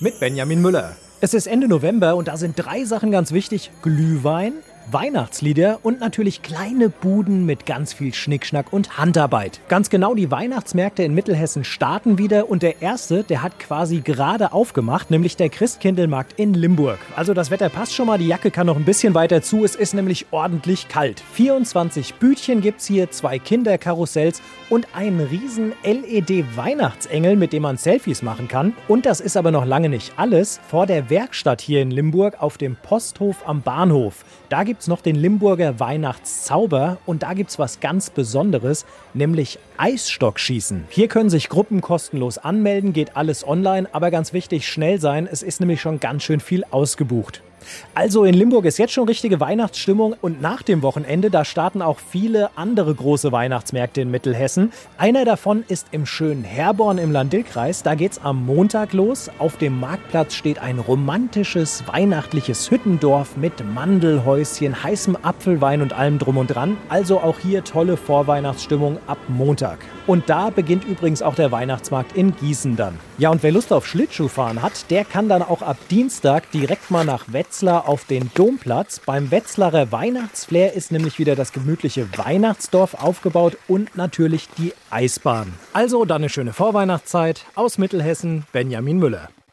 mit Benjamin Müller. Es ist Ende November und da sind drei Sachen ganz wichtig. Glühwein, Weihnachtslieder und natürlich kleine Buden mit ganz viel Schnickschnack und Handarbeit. Ganz genau, die Weihnachtsmärkte in Mittelhessen starten wieder und der erste, der hat quasi gerade aufgemacht, nämlich der Christkindlmarkt in Limburg. Also das Wetter passt schon mal, die Jacke kann noch ein bisschen weiter zu, es ist nämlich ordentlich kalt. 24 Bütchen gibt's hier, zwei Kinderkarussells und einen riesen LED-Weihnachtsengel, mit dem man Selfies machen kann. Und das ist aber noch lange nicht alles. Vor der Werkstatt hier in Limburg auf dem Posthof am Bahnhof. Da gibt es noch den Limburger Weihnachtszauber und da gibt es was ganz Besonderes, nämlich Eisstockschießen. Hier können sich Gruppen kostenlos anmelden, geht alles online, aber ganz wichtig, schnell sein, es ist nämlich schon ganz schön viel ausgebucht. Also in Limburg ist jetzt schon richtige Weihnachtsstimmung und nach dem Wochenende, da starten auch viele andere große Weihnachtsmärkte in Mittelhessen. Einer davon ist im schönen Herborn im Landil-Kreis. Da geht's am Montag los. Auf dem Marktplatz steht ein romantisches weihnachtliches Hüttendorf mit Mandelhäuschen, heißem Apfelwein und allem drum und dran. Also auch hier tolle Vorweihnachtsstimmung ab Montag. Und da beginnt übrigens auch der Weihnachtsmarkt in Gießen dann. Ja, und wer Lust auf Schlittschuhfahren hat, der kann dann auch ab Dienstag direkt mal nach Wetzlar auf den Domplatz. Beim Wetzlarer Weihnachtsflair ist nämlich wieder das gemütliche Weihnachtsdorf aufgebaut und natürlich die Eisbahn. Also dann eine schöne Vorweihnachtszeit aus Mittelhessen, Benjamin Müller.